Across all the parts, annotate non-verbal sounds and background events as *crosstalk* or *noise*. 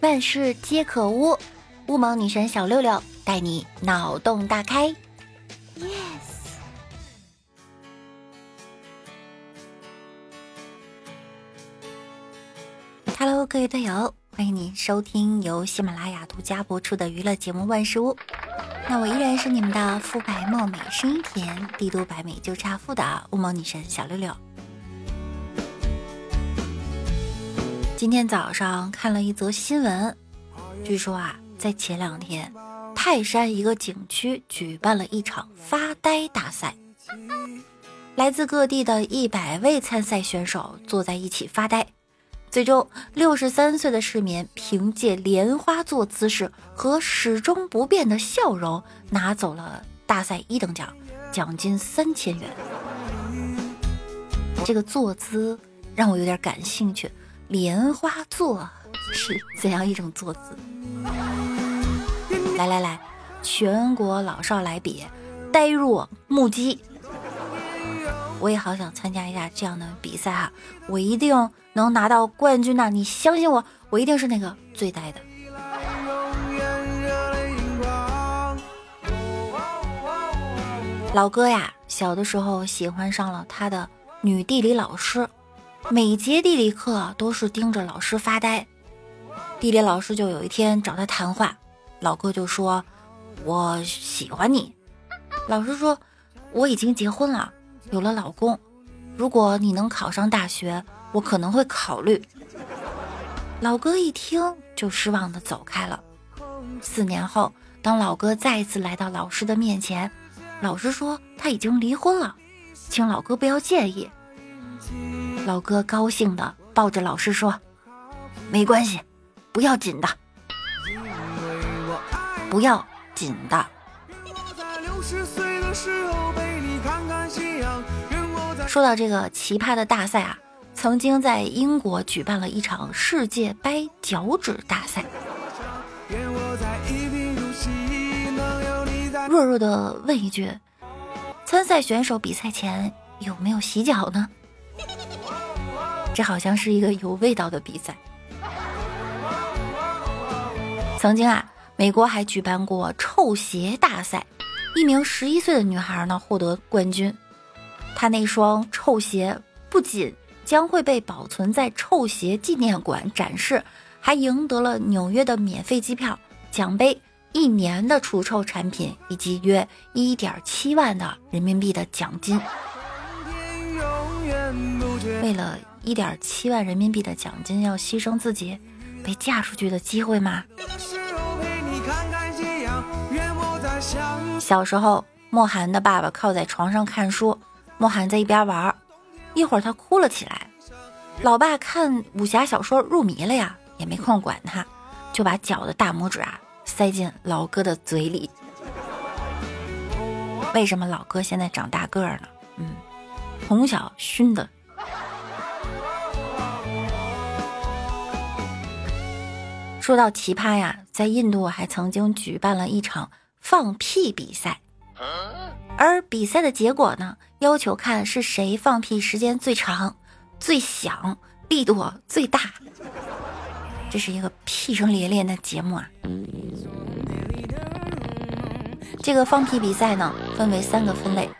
万事皆可污，乌蒙女神小六六带你脑洞大开。Yes，Hello，各位队友，欢迎您收听由喜马拉雅独家播出的娱乐节目《万事屋》。那我依然是你们的肤白貌美、声音甜、帝都白美就差富的乌蒙女神小六六。今天早上看了一则新闻，据说啊，在前两天，泰山一个景区举办了一场发呆大赛，来自各地的一百位参赛选手坐在一起发呆，最终六十三岁的市民凭借莲花座姿势和始终不变的笑容，拿走了大赛一等奖，奖金三千元。这个坐姿让我有点感兴趣。莲花座是怎样一种坐姿？来来来，全国老少来比，呆若木鸡。我也好想参加一下这样的比赛哈，我一定能拿到冠军呐！你相信我，我一定是那个最呆的。老哥呀，小的时候喜欢上了他的女地理老师。每节地理课都是盯着老师发呆，地理老师就有一天找他谈话，老哥就说：“我喜欢你。”老师说：“我已经结婚了，有了老公，如果你能考上大学，我可能会考虑。”老哥一听就失望的走开了。四年后，当老哥再一次来到老师的面前，老师说他已经离婚了，请老哥不要介意。老哥高兴的抱着老师说：“没关系，不要紧的，不要紧的。”说到这个奇葩的大赛啊，曾经在英国举办了一场世界掰脚趾大赛。弱弱的问一句：参赛选手比赛前有没有洗脚呢？这好像是一个有味道的比赛。曾经啊，美国还举办过臭鞋大赛，一名十一岁的女孩呢获得冠军。她那双臭鞋不仅将会被保存在臭鞋纪念馆展示，还赢得了纽约的免费机票、奖杯、一年的除臭产品以及约一点七万的人民币的奖金。为了。一点七万人民币的奖金，要牺牲自己被嫁出去的机会吗？小时候，莫寒的爸爸靠在床上看书，莫寒在一边玩，一会儿他哭了起来。老爸看武侠小说入迷了呀，也没空管他，就把脚的大拇指啊塞进老哥的嘴里。为什么老哥现在长大个儿了？嗯，从小熏的。说到奇葩呀，在印度还曾经举办了一场放屁比赛，而比赛的结果呢，要求看是谁放屁时间最长、最响、力度最大。这是一个屁声连连的节目啊！这个放屁比赛呢，分为三个分类：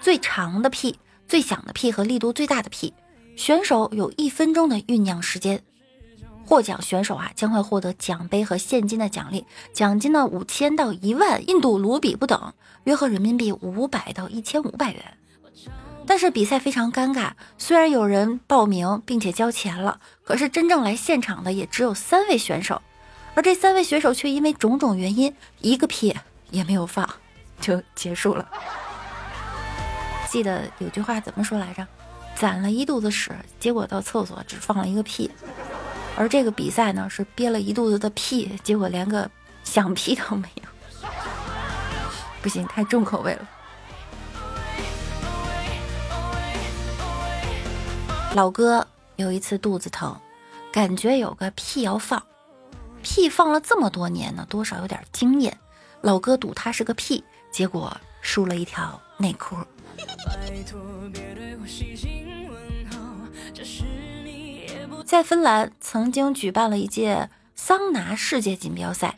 最长的屁、最响的屁和力度最大的屁。选手有一分钟的酝酿时间。获奖选手啊，将会获得奖杯和现金的奖励，奖金呢五千到一万印度卢比不等，约合人民币五百到一千五百元。但是比赛非常尴尬，虽然有人报名并且交钱了，可是真正来现场的也只有三位选手，而这三位选手却因为种种原因，一个屁也没有放，就结束了。记得有句话怎么说来着？攒了一肚子屎，结果到厕所只放了一个屁。而这个比赛呢，是憋了一肚子的屁，结果连个响屁都没有。不行，太重口味了。老哥有一次肚子疼，感觉有个屁要放，屁放了这么多年呢，多少有点经验。老哥赌他是个屁，结果输了一条内裤。*laughs* 在芬兰曾经举办了一届桑拿世界锦标赛。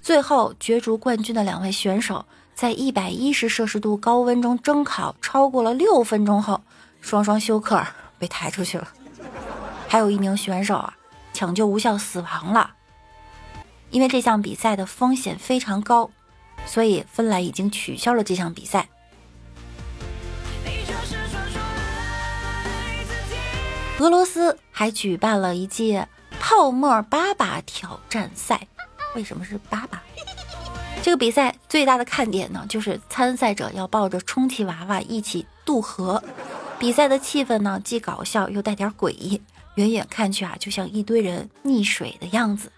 最后角逐冠军的两位选手，在一百一十摄氏度高温中蒸烤超过了六分钟后，双双休克被抬出去了。还有一名选手啊，抢救无效死亡了。因为这项比赛的风险非常高，所以芬兰已经取消了这项比赛。俄罗斯还举办了一届泡沫粑粑挑战赛。为什么是粑粑？这个比赛最大的看点呢，就是参赛者要抱着充气娃娃一起渡河。比赛的气氛呢，既搞笑又带点诡异，远远看去啊，就像一堆人溺水的样子。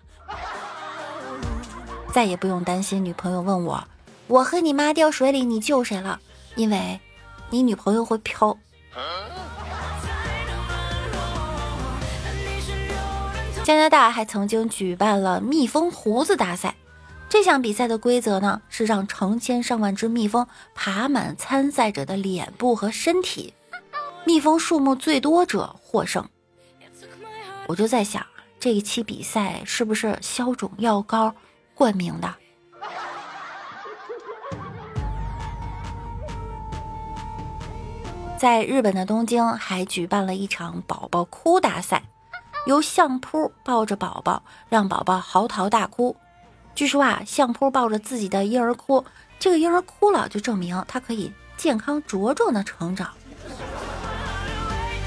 再也不用担心女朋友问我：“我和你妈掉水里，你救谁了？”因为，你女朋友会漂。加拿大还曾经举办了蜜蜂胡子大赛。这项比赛的规则呢，是让成千上万只蜜蜂爬满参赛者的脸部和身体，蜜蜂数目最多者获胜。我就在想，这一期比赛是不是消肿药膏冠名的？在日本的东京还举办了一场宝宝哭大赛。由相扑抱着宝宝，让宝宝嚎啕大哭。据说啊，相扑抱着自己的婴儿哭，这个婴儿哭了，就证明他可以健康茁壮的成长。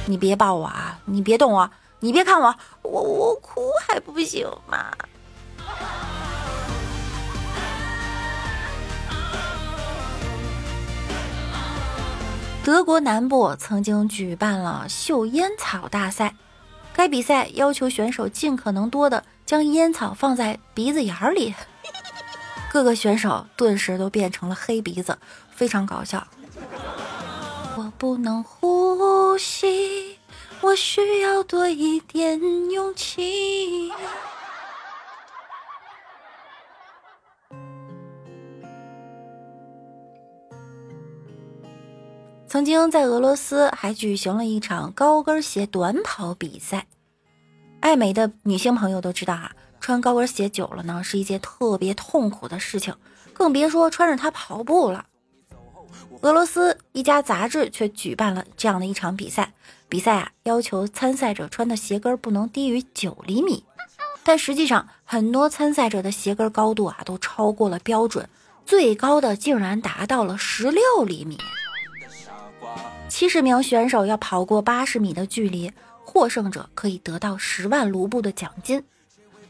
你别抱我啊！你别动我！你别看我！我我哭还不行吗？德国南部曾经举办了嗅烟草大赛。该比赛要求选手尽可能多的将烟草放在鼻子眼里，各个选手顿时都变成了黑鼻子，非常搞笑。我不能呼吸，我需要多一点勇气。曾经在俄罗斯还举行了一场高跟鞋短跑比赛，爱美的女性朋友都知道啊，穿高跟鞋久了呢是一件特别痛苦的事情，更别说穿着它跑步了。俄罗斯一家杂志却举办了这样的一场比赛，比赛啊要求参赛者穿的鞋跟不能低于九厘米，但实际上很多参赛者的鞋跟高度啊都超过了标准，最高的竟然达到了十六厘米。七十名选手要跑过八十米的距离，获胜者可以得到十万卢布的奖金。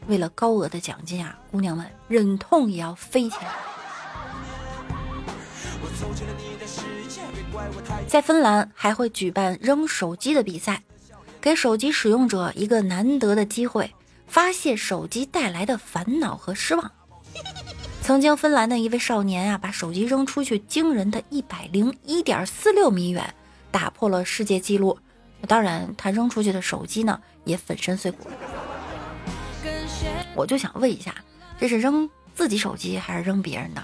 为了高额的奖金啊，姑娘们忍痛也要飞起来。在芬兰还会举办扔手机的比赛，给手机使用者一个难得的机会，发泄手机带来的烦恼和失望。曾经，芬兰的一位少年啊，把手机扔出去，惊人的一百零一点四六米远。打破了世界纪录，当然，他扔出去的手机呢也粉身碎骨。我就想问一下，这是扔自己手机还是扔别人的？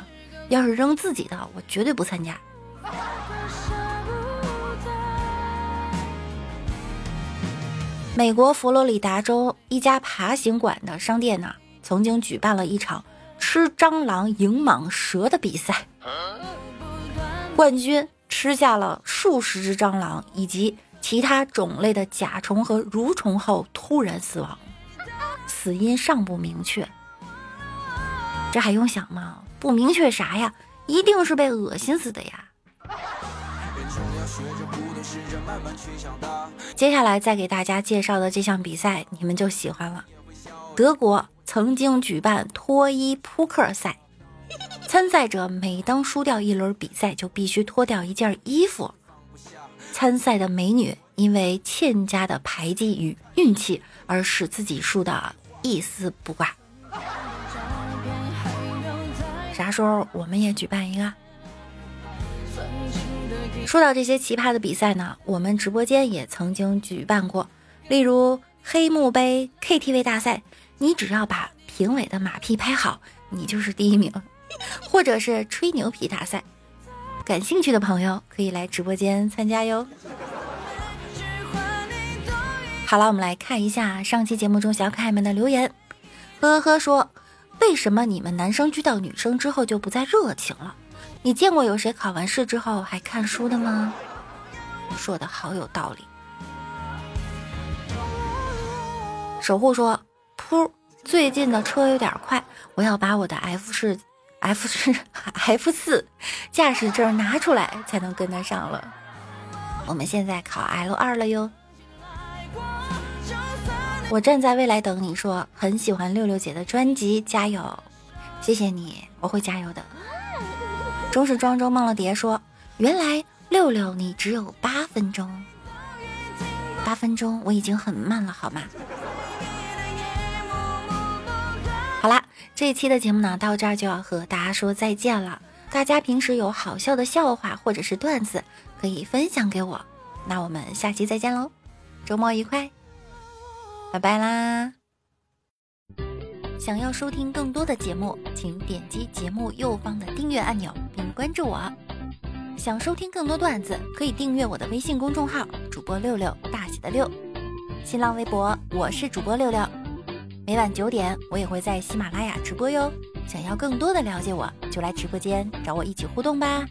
要是扔自己的，我绝对不参加。美国佛罗里达州一家爬行馆的商店呢，曾经举办了一场吃蟑螂赢蟒蛇的比赛，冠军。吃下了数十只蟑螂以及其他种类的甲虫和蠕虫后突然死亡，死因尚不明确。这还用想吗？不明确啥呀？一定是被恶心死的呀！接下来再给大家介绍的这项比赛，你们就喜欢了。德国曾经举办脱衣扑克赛。参赛者每当输掉一轮比赛，就必须脱掉一件衣服。参赛的美女因为欠佳的牌技与运气，而使自己输的一丝不挂。啥时候我们也举办一个？说到这些奇葩的比赛呢，我们直播间也曾经举办过，例如黑幕杯 KTV 大赛，你只要把评委的马屁拍好，你就是第一名。*laughs* 或者是吹牛皮大赛，感兴趣的朋友可以来直播间参加哟。好了，我们来看一下上期节目中小可爱们的留言。呵呵说，为什么你们男生遇到女生之后就不再热情了？你见过有谁考完试之后还看书的吗？说的好有道理。守护说，噗，最近的车有点快，我要把我的 F 四 F 四 *laughs* F 四驾驶证拿出来才能跟得上了。我们现在考 L 二了哟。我站在未来等你说，很喜欢六六姐的专辑，加油！谢谢你，我会加油的。终是庄周梦了蝶说，原来六六你只有八分钟，八分钟我已经很慢了，好吗？这一期的节目呢，到这儿就要和大家说再见了。大家平时有好笑的笑话或者是段子，可以分享给我。那我们下期再见喽，周末愉快！拜拜啦！想要收听更多的节目，请点击节目右方的订阅按钮并关注我。想收听更多段子，可以订阅我的微信公众号“主播六六大写的六”，新浪微博我是主播六六。每晚九点，我也会在喜马拉雅直播哟。想要更多的了解我，就来直播间找我一起互动吧。